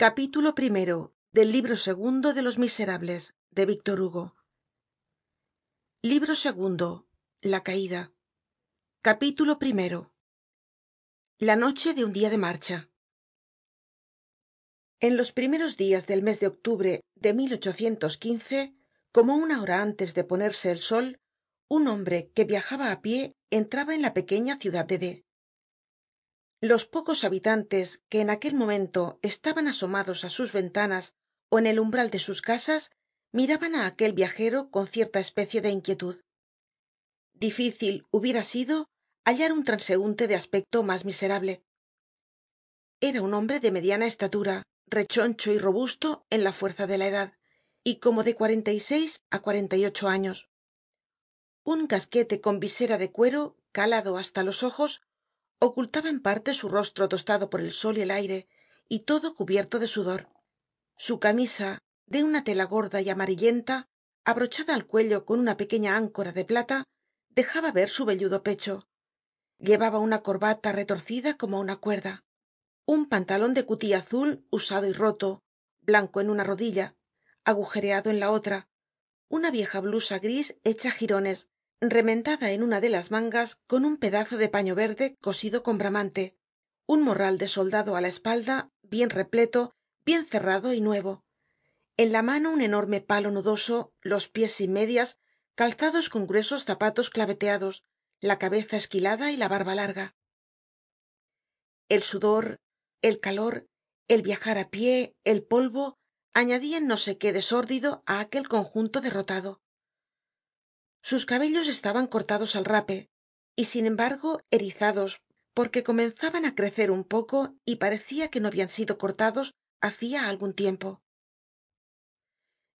capítulo primero del libro segundo de los miserables de víctor hugo. Libro segundo la caida capítulo primero la noche de un día de marcha. En los primeros días del mes de octubre de como una hora antes de ponerse el sol un hombre que viajaba á pie entraba en la pequeña ciudad de los pocos habitantes que en aquel momento estaban asomados á sus ventanas ó en el umbral de sus casas miraban á aquel viajero con cierta especie de inquietud. Difícil hubiera sido hallar un transeunte de aspecto mas miserable. Era un hombre de mediana estatura rechoncho y robusto en la fuerza de la edad y como de cuarenta y seis á cuarenta y ocho años. Un casquete con visera de cuero calado hasta los ojos ocultaba en parte su rostro tostado por el sol y el aire y todo cubierto de sudor. Su camisa de una tela gorda y amarillenta abrochada al cuello con una pequeña áncora de plata dejaba ver su velludo pecho. Llevaba una corbata retorcida como una cuerda un pantalon de cutí azul usado y roto blanco en una rodilla agujereado en la otra una vieja blusa gris hecha jirones remendada en una de las mangas con un pedazo de paño verde cosido con bramante un morral de soldado á la espalda bien repleto bien cerrado y nuevo. En la mano un enorme palo nudoso los pies sin medias calzados con gruesos zapatos claveteados la cabeza esquilada y la barba larga. El sudor el calor el viajar á pie el polvo añadian no sé qué de sórdido á aquel conjunto derrotado sus cabellos estaban cortados al rape y sin embargo erizados porque comenzaban á crecer un poco y parecia que no habian sido cortados hacia algun tiempo.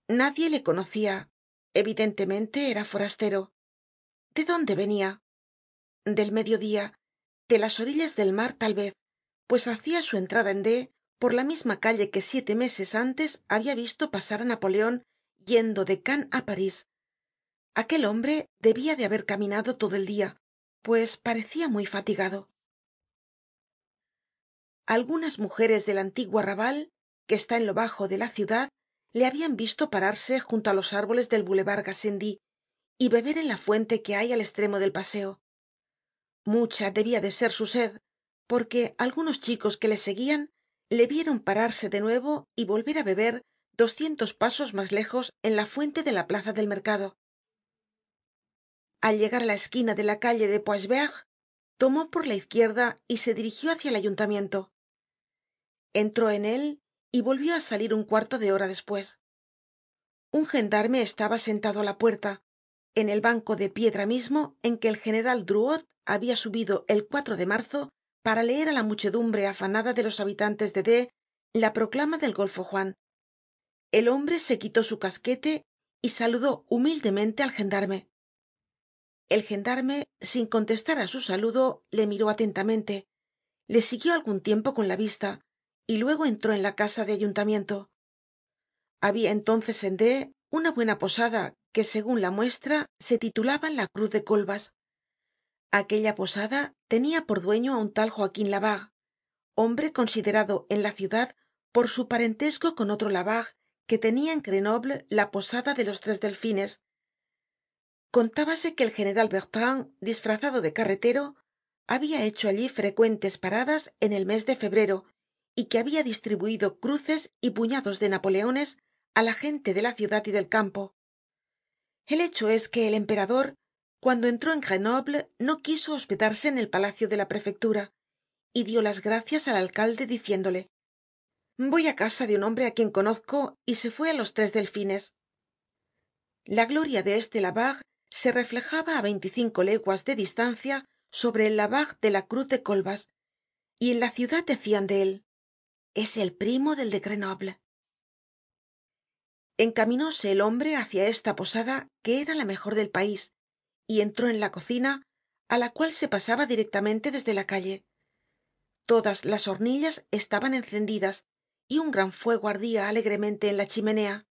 Nadie le conocia evidentemente era forastero. De dónde venia del mediodía de las orillas del mar tal vez pues hacia su entrada en d por la misma calle que siete meses antes habia visto pasar á napoleon yendo de cannes á parís aquel hombre debia de haber caminado todo el dia pues parecia muy fatigado. Algunas mujeres del antiguo arrabal que está en lo bajo de la ciudad le habian visto pararse junto á los árboles del boulevard gassendi y beber en la fuente que hay al estremo del paseo. Mucha debia de ser su sed porque algunos chicos que le seguian le vieron pararse de nuevo y volver á beber doscientos pasos mas lejos en la fuente de la plaza del mercado al llegar á la esquina de la calle de poichevert tomó por la izquierda y se dirigió hacia el ayuntamiento. Entró en él y volvió á salir un cuarto de hora despues un gendarme estaba sentado á la puerta en el banco de piedra mismo en que el general drouot habia subido el de marzo para leer á la muchedumbre afanada de los habitantes de d la proclama del golfo juan. El hombre se quitó su casquete y saludó humildemente al gendarme el gendarme sin contestar á su saludo le miró atentamente le siguió algun tiempo con la vista y luego entró en la casa de ayuntamiento. Habia entonces en d una buena posada que segun la muestra se titulaba la cruz de colbas. Aquella posada tenia por dueño á un tal joaquin labarre hombre considerado en la ciudad por su parentesco con otro labarre que tenia en grenoble la posada de los tres delfines contábase que el general bertrand disfrazado de carretero habia hecho allí frecuentes paradas en el mes de febrero y que habia distribuido cruces y puñados de napoleones á la gente de la ciudad y del campo. El hecho es que el emperador cuando entró en grenoble no quiso hospedarse en el palacio de la prefectura y dio las gracias al alcalde diciéndole voy á casa de un hombre á quien conozco y se fue á los tres delfines. La gloria de este labarre se reflejaba á veinticinco leguas de distancia sobre el labarre de la cruz de colbas y en la ciudad decian de él es el primo del de grenoble encaminóse el hombre hacia esta posada que era la mejor del país y entró en la cocina á la cual se pasaba directamente desde la calle. Todas las hornillas estaban encendidas y un gran fuego ardia alegremente en la chimenea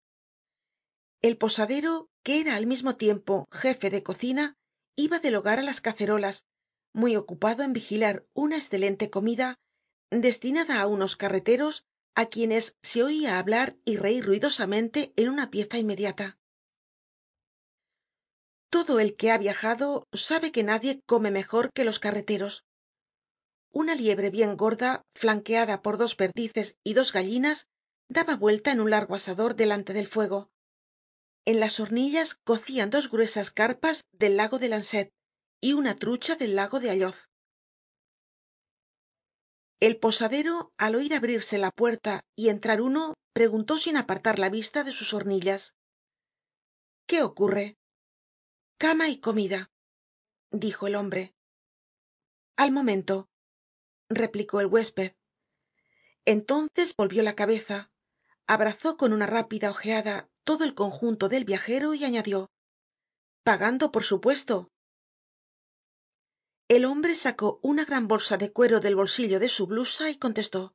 el posadero que era al mismo tiempo jefe de cocina iba del hogar á las cacerolas muy ocupado en vigilar una escelente comida destinada á unos carreteros á quienes se oia hablar y reir ruidosamente en una pieza inmediata. Todo el que ha viajado sabe que nadie come mejor que los carreteros. Una liebre bien gorda flanqueada por dos perdices y dos gallinas daba vuelta en un largo asador delante del fuego en las hornillas cocian dos gruesas carpas del lago de lanzet y una trucha del lago de alloz. El posadero al oir abrirse la puerta y entrar uno preguntó sin apartar la vista de sus hornillas. Qué ocurre cama y comida dijo el hombre. Al momento replicó el huésped. Entonces volvió la cabeza abrazó con una rápida ojeada todo el conjunto del viajero y añadió pagando por supuesto el hombre sacó una gran bolsa de cuero del bolsillo de su blusa y contestó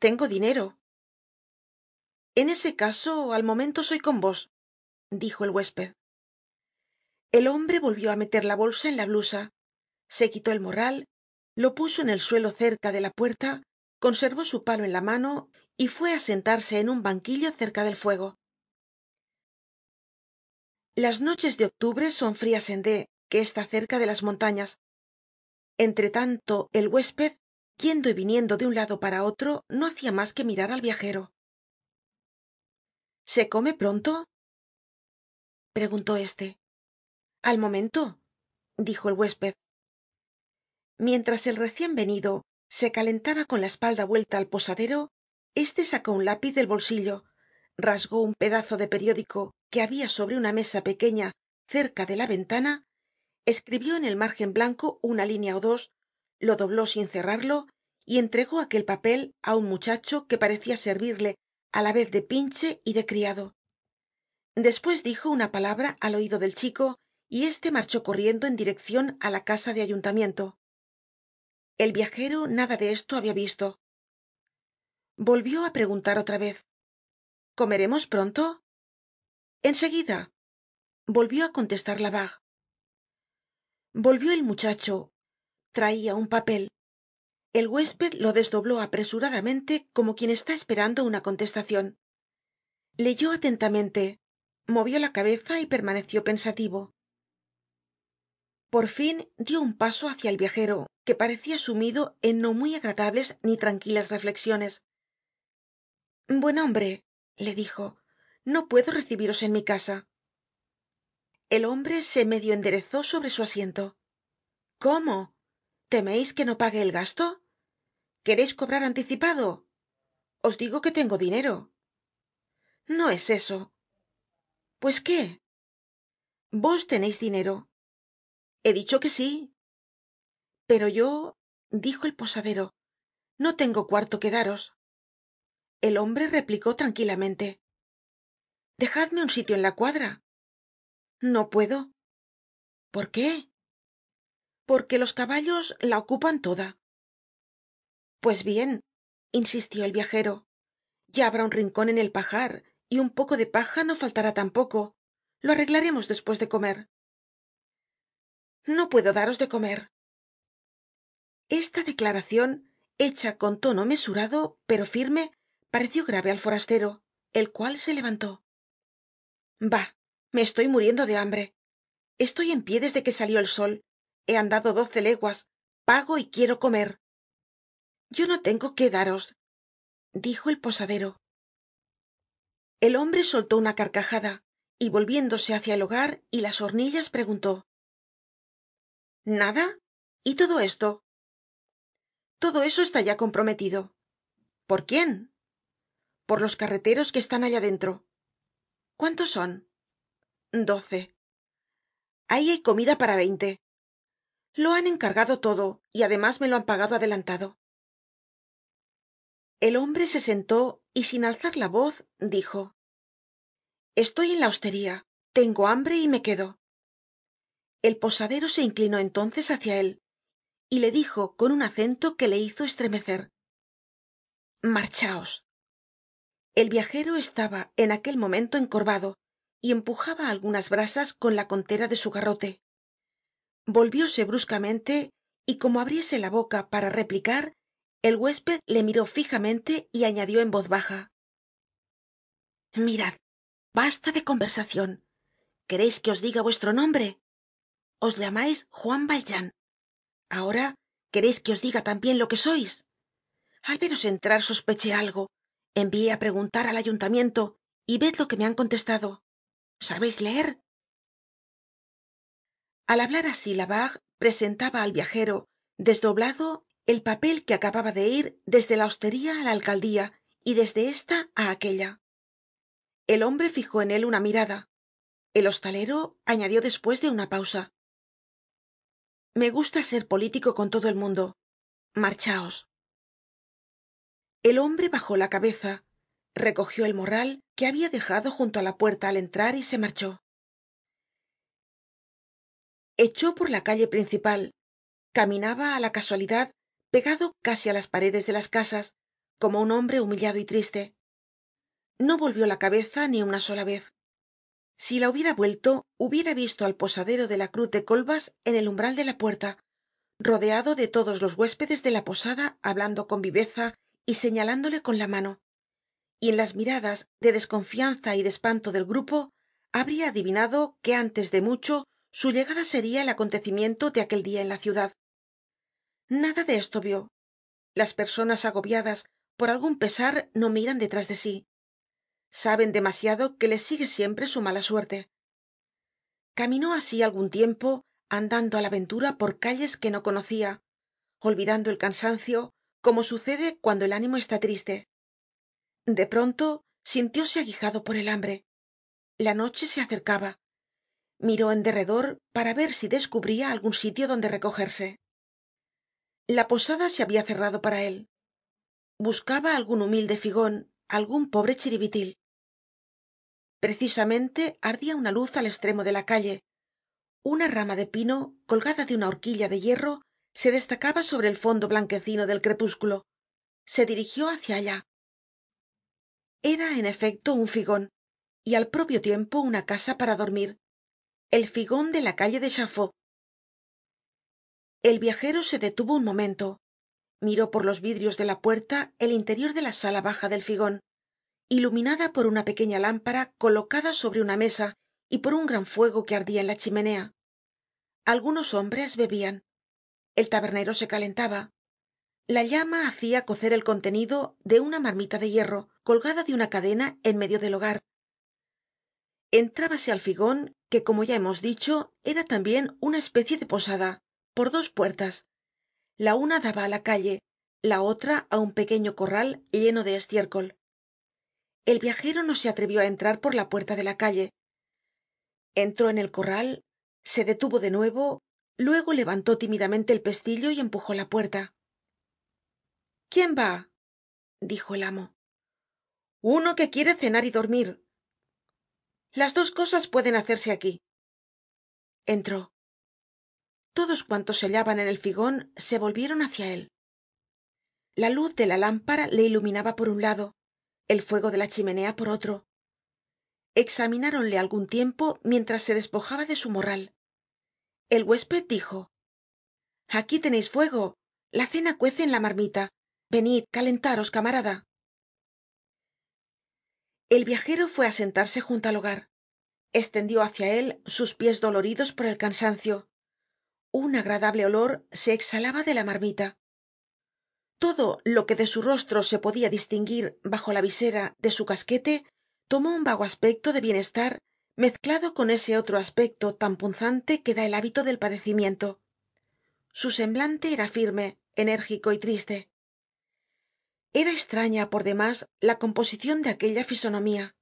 tengo dinero en ese caso al momento soy con vos dijo el huésped. El hombre volvió á meter la bolsa en la blusa se quitó el morral lo puso en el suelo cerca de la puerta conservó su palo en la mano y fue á sentarse en un banquillo cerca del fuego. Las noches de octubre son frias en d que está cerca de las montañas. Entre tanto el huésped yendo y viniendo de un lado para otro no hacia mas que mirar al viajero. Se come pronto preguntó éste. Al momento dijo el huésped. Mientras el recien venido se calentaba con la espalda vuelta al posadero éste sacó un lápiz del bolsillo rasgó un pedazo de periódico que habia sobre una mesa pequeña cerca de la ventana escribió en el margen blanco una línea ó dos lo dobló sin cerrarlo y entregó aquel papel á un muchacho que parecia servirle á la vez de pinche y de criado. Despues dijo una palabra al oido del chico y éste marchó corriendo en direccion á la casa de ayuntamiento. El viajero nada de esto habia visto volvió á preguntar otra vez. Comeremos pronto en seguida volvió á contestar labarre. Volvió el muchacho. Traia un papel. El huésped lo desdobló apresuradamente como quien está esperando una contestacion leyó atentamente. Movió la cabeza y permaneció pensativo. Por fin dio un paso hácia el viajero que parecia sumido en no muy agradables ni tranquilas reflexiones buen hombre le dijo no puedo recibiros en mi casa. El hombre se medio enderezó sobre su asiento. Cómo temeis que no pague el gasto quereis cobrar anticipado os digo que tengo dinero. No es eso. Pues qué. Vos teneis dinero. He dicho que sí. Pero yo dijo el posadero no tengo cuarto que daros el hombre replicó tranquilamente. Dejadme un sitio en la cuadra. No puedo. Por qué porque los caballos la ocupan toda. Pues bien insistió el viajero ya habrá un rincon en el pajar y un poco de paja no faltará tampoco. Lo arreglaremos despues de comer. No puedo daros de comer. Esta declaracion hecha con tono mesurado pero firme pareció grave al forastero el cual se levantó. Bah me estoy muriendo de hambre. Estoy en pie desde que salió el sol. He andado doce leguas. Pago y quiero comer yo no tengo qué daros dijo el posadero. El hombre soltó una carcajada y volviéndose hácia el hogar y las hornillas preguntó. Nada y todo esto todo eso está ya comprometido por quién por los carreteros que están allá dentro cuántos son doce. Ahí hay comida para veinte. Lo han encargado todo y además me lo han pagado adelantado. El hombre se sentó y sin alzar la voz dijo estoy en la hostería. Tengo hambre y me quedo el posadero se inclinó entonces hácia él y le dijo con un acento que le hizo estremecer marchaos el viajero estaba en aquel momento encorvado y empujaba algunas brasas con la contera de su garrote. Volvióse bruscamente y como abriese la boca para replicar el huésped le miró fijamente y añadió en voz baja. Mirad basta de conversacion quereis que os diga vuestro nombre os llamais juan valjean. Ahora quereis que os diga tambien lo que sois al veros entrar sospeché algo envié á preguntar al ayuntamiento y ved lo que me han contestado. Sabeis leer al hablar así labarre presentaba al viajero desdoblado el papel que acababa de ir desde la hostería á la alcaldía y desde esta á aquella. El hombre fijó en él una mirada. El hostalero añadió despues de una pausa. Me gusta ser político con todo el mundo. Marchaos el hombre bajó la cabeza recogió el morral que habia dejado junto á la puerta al entrar y se marchó. Echó por la calle principal. Caminaba á la casualidad pegado casi á las paredes de las casas como un hombre humillado y triste. No volvió la cabeza ni una sola vez. Si la hubiera vuelto hubiera visto al posadero de la cruz de colbas en el umbral de la puerta rodeado de todos los huéspedes de la posada hablando con viveza y señalándole con la mano. Y en las miradas de desconfianza y de espanto del grupo habría adivinado que antes de mucho su llegada sería el acontecimiento de aquel dia en la ciudad. Nada de esto vio las personas agobiadas por algun pesar no miran detrás de sí. Saben demasiado que les sigue siempre su mala suerte. Caminó así algun tiempo andando á la ventura por calles que no conocia olvidando el cansancio como sucede cuando el ánimo está triste. De pronto sintióse aguijado por el hambre. La noche se acercaba. Miró en derredor para ver si descubría algun sitio donde recogerse. La posada se habia cerrado para él. Buscaba algun humilde figon algun pobre chiribitil. Precisamente ardia una luz al estremo de la calle. Una rama de pino colgada de una horquilla de hierro se destacaba sobre el fondo blanquecino del crepúsculo. Se dirigió hacia allá. Era en efecto un figon y al propio tiempo una casa para dormir el figon de la calle de chaffaut el viajero se detuvo un momento miró por los vidrios de la puerta el interior de la sala baja del figon iluminada por una pequeña lámpara colocada sobre una mesa y por un gran fuego que ardia en la chimenea. Algunos hombres bebian el tabernero se calentaba. La llama hacia cocer el contenido de una marmita de hierro colgada de una cadena en medio del hogar. Entrábase al figon que como ya hemos dicho era tambien una especie de posada por dos puertas. La una daba á la calle la otra á un pequeño corral lleno de estiércol. El viajero no se atrevió á entrar por la puerta de la calle. Entró en el corral se detuvo de nuevo luego levantó tímidamente el pestillo y empujó la puerta. Quién va dijo el amo. Uno que quiere cenar y dormir. Las dos cosas pueden hacerse aquí. Entró. Todos cuantos se hallaban en el figon se volvieron hacia él. La luz de la lámpara le iluminaba por un lado el fuego de la chimenea por otro. Examináronle algun tiempo mientras se despojaba de su morral el huésped dijo aquí teneis fuego. La cena cuece en la marmita. Venid calentaros camarada el viajero fue á sentarse junto al hogar. Estendió hacia él sus pies doloridos por el cansancio. Un agradable olor se exhalaba de la marmita. Todo lo que de su rostro se podia distinguir bajo la visera de su casquete tomó un vago aspecto de bienestar mezclado con ese otro aspecto tan punzante que da el hábito del padecimiento. Su semblante era firme enérgico y triste. Era estraña por demás la composicion de aquella fisonomía.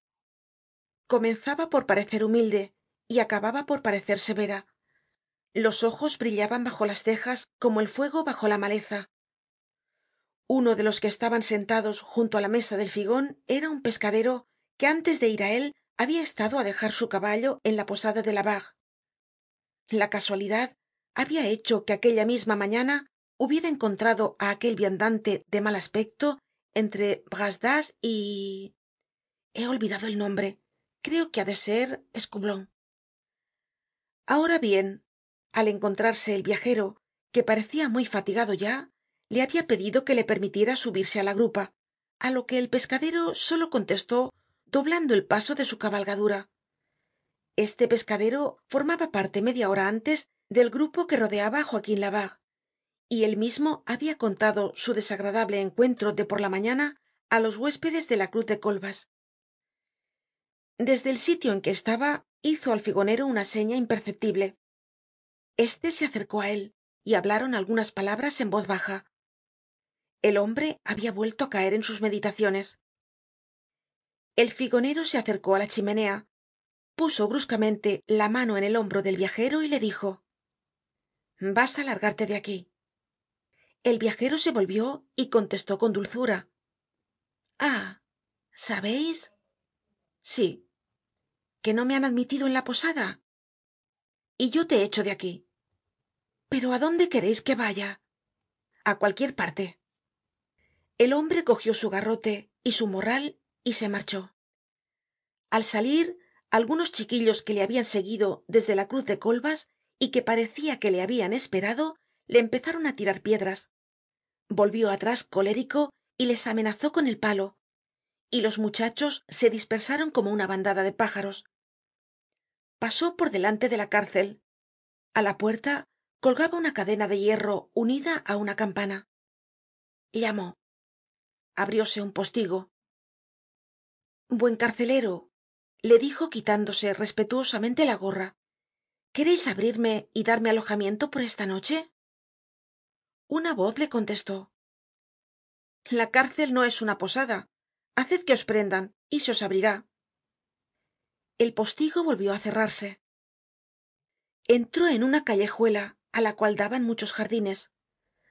Comenzaba por parecer humilde y acababa por parecer severa. Los ojos brillaban bajo las cejas como el fuego bajo la maleza. Uno de los que estaban sentados junto á la mesa del figon era un pescadero que antes de ir á él había estado á dejar su caballo en la posada de labarre. La casualidad había hecho que aquella misma mañana hubiera encontrado á aquel viandante de mal aspecto entre bras d'asse y he olvidado el nombre. Creo que ha de ser escublon ahora bien al encontrarse el viajero que parecia muy fatigado ya le habia pedido que le permitiera subirse á la grupa á lo que el pescadero solo contestó doblando el paso de su cabalgadura. Este pescadero formaba parte media hora antes del grupo que rodeaba á joaquín labarre y él mismo habia contado su desagradable encuentro de por la mañana á los huéspedes de la cruz de coibas desde el sitio en que estaba hizo al figonero una seña imperceptible. Este se acercó á él y hablaron algunas palabras en voz baja. El hombre habia vuelto á caer en sus meditaciones el figonero se acercó á la chimenea puso bruscamente la mano en el hombro del viajero y le dijo vas á largarte de aquí el viajero se volvió y contestó con dulzura ah sabeis sí que no me han admitido en la posada. Y yo te echo de aquí. Pero á dónde quereis que vaya a cualquier parte el hombre cogió su garrote y su morral y se marchó. Al salir algunos chiquillos que le habian seguido desde la cruz de coibas y que parecia que le habian esperado le empezaron á tirar piedras. Volvió atrás colérico y les amenazó con el palo y los muchachos se dispersaron como una bandada de pájaros. Pasó por delante de la cárcel. A la puerta colgaba una cadena de hierro unida á una campana. Llamó. Abrióse un postigo buen carcelero le dijo quitándose respetuosamente la gorra. Quereis abrirme y darme alojamiento por esta noche una voz le contestó. La cárcel no es una posada. Haced que os prendan y se os abrirá. El postigo volvió á cerrarse. Entró en una callejuela á la cual daban muchos jardines.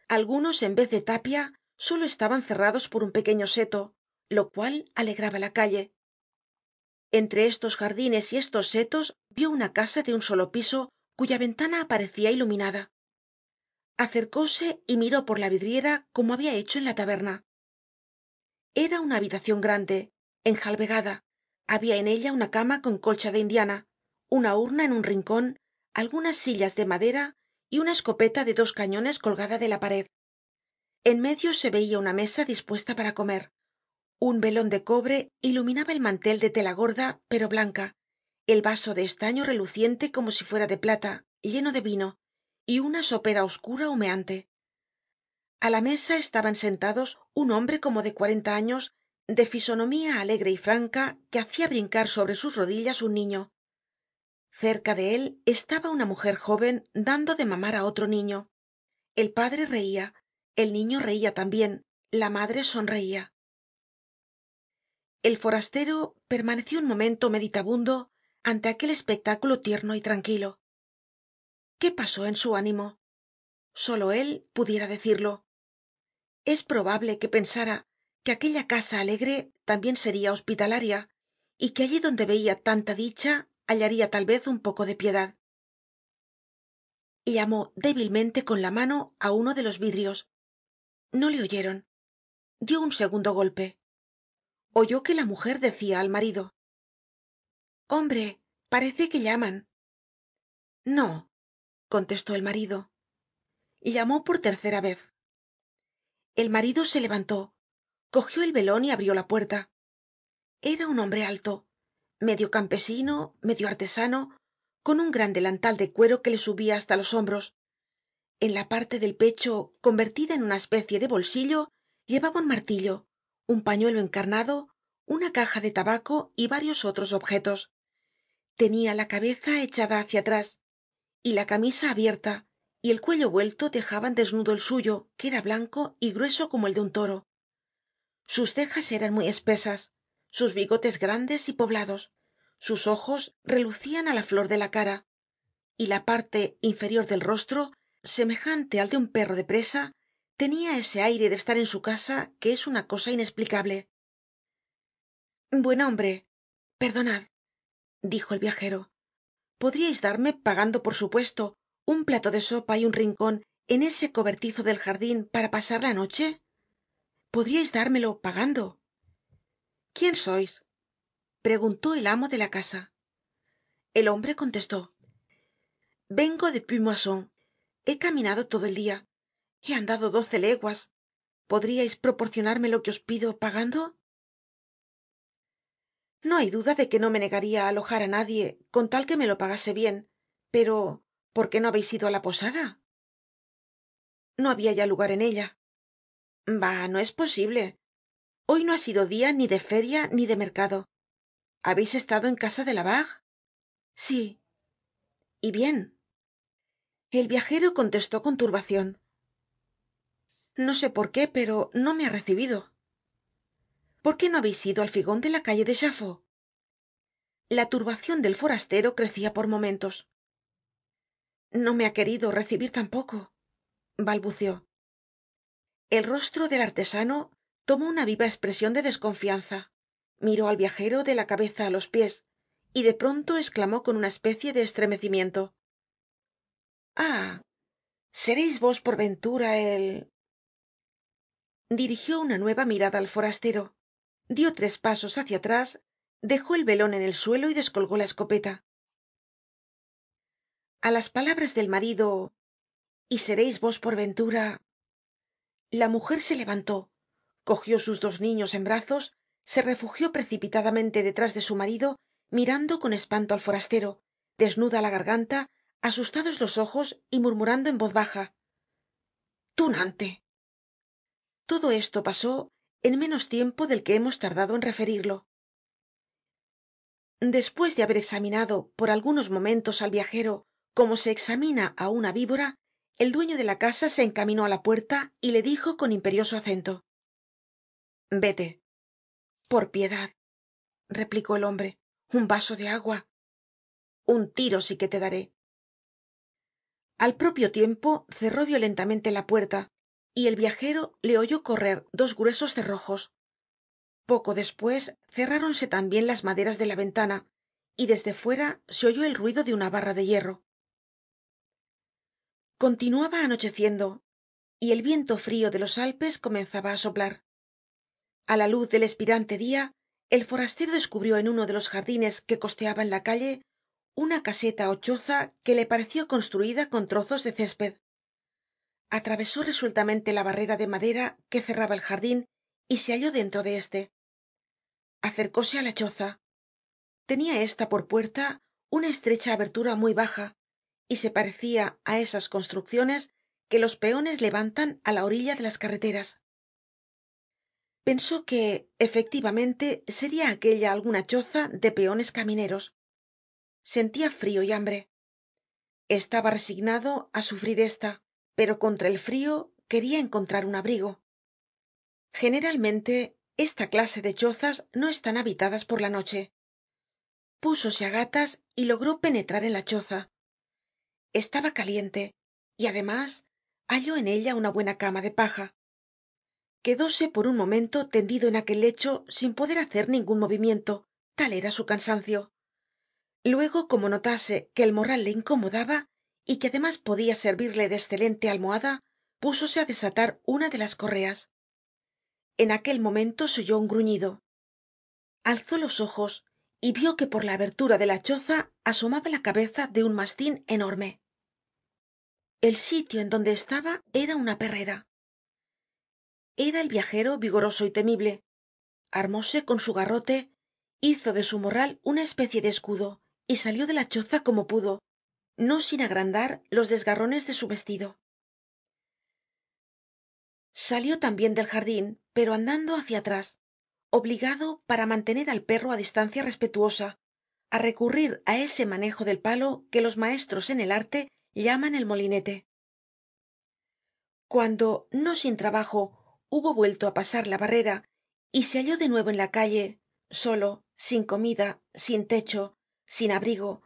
Algunos en vez de tapia solo estaban cerrados por un pequeño seto lo cual alegraba la calle. Entre estos jardines y estos setos vio una casa de un solo piso cuya ventana aparecia iluminada. Acercóse y miró por la vidriera como habia hecho en la taberna. Era una habitacion grande enjalbegada. Habia en ella una cama con colcha de indiana una urna en un rincon algunas sillas de madera y una escopeta de dos cañones colgada de la pared. En medio se veia una mesa dispuesta para comer un velon de cobre iluminaba el mantel de tela gorda pero blanca el vaso de estaño reluciente como si fuera de plata lleno de vino y una sopera oscura humeante. A la mesa estaban sentados un hombre como de cuarenta años de fisonomía alegre y franca que hacia brincar sobre sus rodillas un niño. Cerca de él estaba una mujer joven dando de mamar á otro niño. El padre reia el niño reia tambien la madre sonreia el forastero permaneció un momento meditabundo ante aquel espectáculo tierno y tranquilo. Qué pasó en su ánimo solo él pudiera decirlo. Es probable que pensara que aquella casa alegre tambien seria hospitalaria y que allí donde veia tanta dicha hallaria tal vez un poco de piedad. Llamó débilmente con la mano á uno de los vidrios. No le oyeron. Dió un segundo golpe oyó que la mujer decia al marido hombre parece que llaman no contestó el marido llamó por tercera vez. El marido se levantó cogió el velon y abrió la puerta. Era un hombre alto medio campesino medio artesano con un gran delantal de cuero que le subia hasta los hombros. En la parte del pecho convertida en una especie de bolsillo llevaba un martillo un pañuelo encarnado una caja de tabaco y varios otros objetos. Tenia la cabeza echada hacia atrás y la camisa abierta y el cuello vuelto dejaban desnudo el suyo que era blanco y grueso como el de un toro. Sus cejas eran muy espesas sus bigotes grandes y poblados sus ojos relucian á la flor de la cara y la parte inferior del rostro semejante al de un perro de presa tenia ese aire de estar en su casa que es una cosa inesplicable buen hombre perdonad dijo el viajero. Podríais darme pagando por supuesto un plato de sopa y un rincon en ese cobertizo del jardin para pasar la noche podríais dármelo pagando quién sois preguntó el amo de la casa. El hombre contestó. Vengo de puy moisson he caminado todo el dia he andado doce leguas. Podríais proporcionarme lo que os pido pagando no hay duda de que no me negaria á alojar á nadie con tal que me lo pagase bien pero por qué no habeis ido á la posada no habia ya lugar en ella. Bah no es posible. Hoy no ha sido dia ni de feria ni de mercado. Habeis estado en casa de labarre sí. Y bien. El viajero contestó con turbacion no sé por qué pero no me ha recibido. Por qué no habeis ido al figon de la calle de chaffaut la turbacion del forastero crecia por momentos. No me ha querido recibir tampoco balbuceó. El rostro del artesano tomó una viva espresion de desconfianza. Miró al viajero de la cabeza á los pies y de pronto esclamó con una especie de estremecimiento. Ah sereis vos por ventura el dirigió una nueva mirada al forastero dio tres pasos hácia atrás dejó el velon en el suelo y descolgó la escopeta. A las palabras del marido y sereis vos por ventura la mujer se levantó cogió sus dos niños en brazos se refugió precipitadamente detrás de su marido mirando con espanto al forastero desnuda la garganta asustados los ojos y murmurando en voz baja tunante todo esto pasó en menos tiempo del que hemos tardado en referirlo. Despues de haber examinado por algunos momentos al viajero como se examina á una víbora el dueño de la casa se encaminó á la puerta y le dijo con imperioso acento vete por piedad replicó el hombre un vaso de agua un tiro sí que te daré al propio tiempo cerró violentamente la puerta y el viajero le oyó correr dos gruesos cerrojos. Poco despues cerráronse tambien las maderas de la ventana y desde fuera se oyó el ruido de una barra de hierro. Continuaba anocheciendo y el viento frio de los alpes comenzaba á soplar. A la luz del espirante dia el forastero descubrió en uno de los jardines que costeaban la calle una caseta ó choza que le pareció construida con trozos de césped atravesó resueltamente la barrera de madera que cerraba el jardin y se halló dentro de éste acercóse á la choza. Tenia esta por puerta una estrecha abertura muy baja y se parecia á esas construcciones que los peones levantan á la orilla de las carreteras. Pensó que efectivamente seria aquella alguna choza de peones camineros. Sentia frio y hambre. Estaba resignado á sufrir esta pero contra el frio queria encontrar un abrigo. Generalmente esta clase de chozas no están habitadas por la noche. Púsose á gatas y logró penetrar en la choza. Estaba caliente y además halló en ella una buena cama de paja. Quedóse por un momento tendido en aquel lecho sin poder hacer ningun movimiento. Tal era su cansancio. Luego como notase que el morral le incomodaba y que además podia servirle de escelente almohada púsose á desatar una de las correas. En aquel momento se oyó un gruñido. Alzó los ojos y vio que por la abertura de la choza asomaba la cabeza de un mastin enorme. El sitio en donde estaba era una perrera. Era el viajero vigoroso y temible. Armóse con su garrote hizo de su morral una especie de escudo y salió de la choza como pudo no sin agrandar los desgarrones de su vestido. Salió tambien del jardin pero andando hácia atrás obligado para mantener al perro á distancia respetuosa á recurrir á ese manejo del palo que los maestros en el arte llaman el molinete. Cuando no sin trabajo hubo vuelto á pasar la barrera y se halló de nuevo en la calle solo sin comida sin techo sin abrigo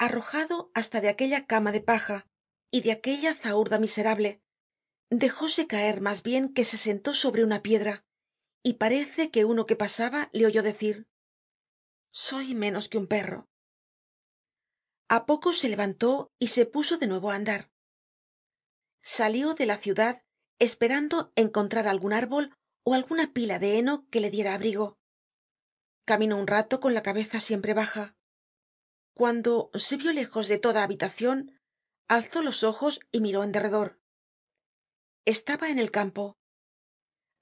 arrojado hasta de aquella cama de paja y de aquella zahurda miserable. Dejóse caer mas bien que se sentó sobre una piedra y parece que uno que pasaba le oyó decir soy menos que un perro a poco se levantó y se puso de nuevo á andar. Salió de la ciudad esperando encontrar algun árbol ó alguna pila de heno que le diera abrigo. Caminó un rato con la cabeza siempre baja cuando se vio lejos de toda habitacion alzó los ojos y miró en derredor. Estaba en el campo.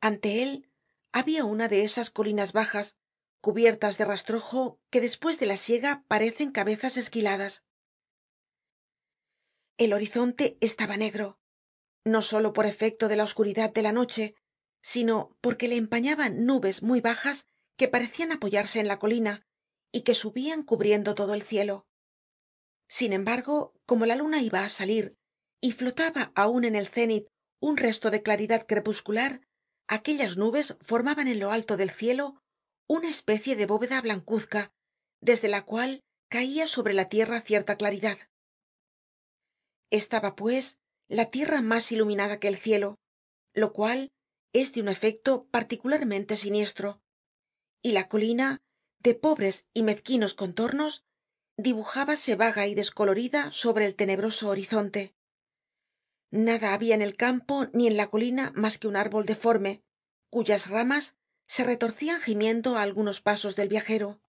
Ante él habia una de esas colinas bajas cubiertas de rastrojo que despues de la siega parecen cabezas esquiladas. El horizonte estaba negro no solo por efecto de la oscuridad de la noche sino porque le empañaban nubes muy bajas que parecian apoyarse en la colina y que subian cubriendo todo el cielo. Sin embargo como la luna iba á salir y flotaba aun en el cénit un resto de claridad crepuscular aquellas nubes formaban en lo alto del cielo una especie de bóveda blancuzca desde la cual caia sobre la tierra cierta claridad. Estaba pues la tierra mas iluminada que el cielo lo cual es de un efecto particularmente siniestro y la colina de pobres y mezquinos contornos dibujábase vaga y descolorida sobre el tenebroso horizonte. Nada habia en el campo ni en la colina mas que un árbol deforme cuyas ramas se retorcian gimiendo á algunos pasos del viajero.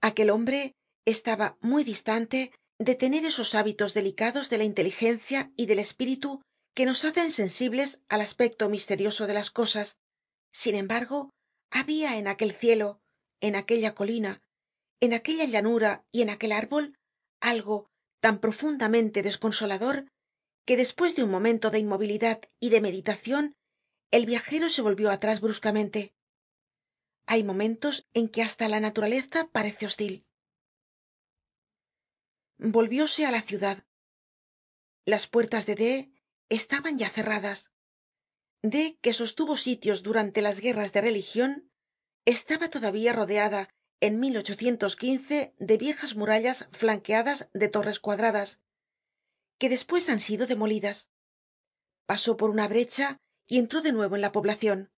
Aquel hombre estaba muy distante de tener esos hábitos delicados de la inteligencia y del espíritu que nos hacen sensibles al aspecto misterioso de las cosas. Sin embargo habia en aquel cielo en aquella colina en aquella llanura y en aquel árbol algo tan profundamente desconsolador que despues de un momento de inmovilidad y de meditacion el viajero se volvió atrás bruscamente. Hay momentos en que hasta la naturaleza parece hostil. Volvióse á la ciudad. Las puertas de d estaban ya cerradas. D que sostuvo sitios durante las guerras de religion estaba todavía rodeada en de viejas murallas flanqueadas de torres cuadradas que despues han sido demolidas. Pasó por una brecha y entró de nuevo en la poblacion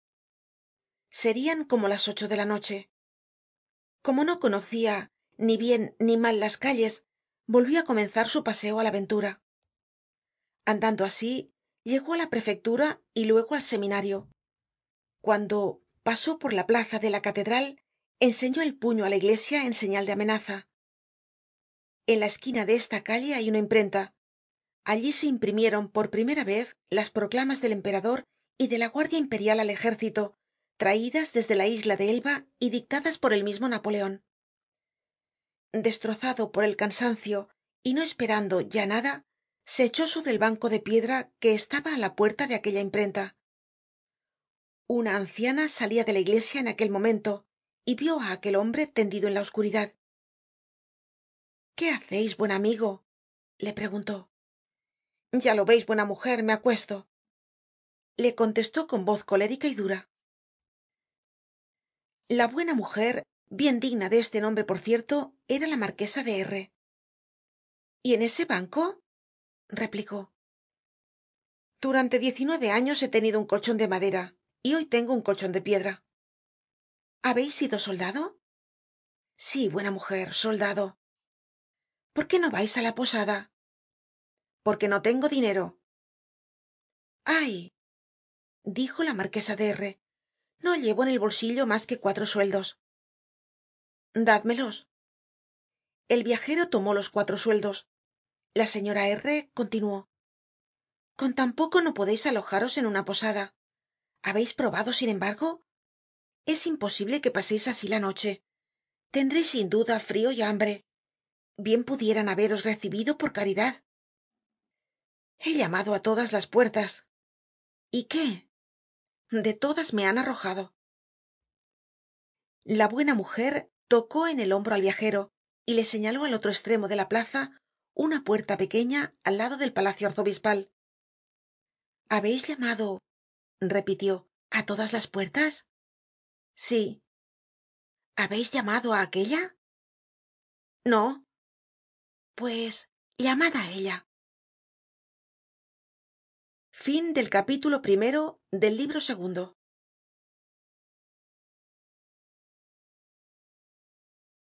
serian como las ocho de la noche. Como no conocia ni bien ni mal las calles volvió á comenzar su paseo á la ventura andando así llegó á la prefectura y luego al seminario. Cuando pasó por la plaza de la catedral enseñó el puño á la iglesia en señal de amenaza. En la esquina de esta calle hay una imprenta. Allí se imprimieron por primera vez las proclamas del emperador y de la guardia imperial al ejército traídas desde la isla de elba y dictadas por el mismo napoleon destrozado por el cansancio y no esperando ya nada se echó sobre el banco de piedra que estaba á la puerta de aquella imprenta una anciana salia de la iglesia en aquel momento y vio á aquel hombre tendido en la oscuridad. Qué haceis buen amigo le preguntó. Ya lo veis buena mujer me acuesto. Le contestó con voz colérica y dura. La buena mujer bien digna de este nombre por cierto era la marquesa de r. Y en ese banco replicó. Durante diez y nueve años he tenido un colchon de madera y hoy tengo un colchon de piedra. Habeis sido soldado sí buena mujer soldado. Por qué no vais á la posada porque no tengo dinero. Ay dijo la marquesa de r. No llevo en el bolsillo mas que cuatro sueldos. Dádmelos. El viajero tomó los cuatro sueldos. La señora r continuó. Con tan poco no podeis alojaros en una posada habeis probado sin embargo es imposible que paseis así la noche. Tendreis sin duda frio y hambre. Bien pudieran haberos recibido por caridad. He llamado á todas las puertas. Y qué de todas me han arrojado. La buena mujer tocó en el hombro al viajero y le señaló al otro estremo de la plaza una puerta pequeña al lado del palacio arzobispal. Habeis llamado repitió a todas las puertas sí. Habeis llamado á aquella no. Pues llamad á ella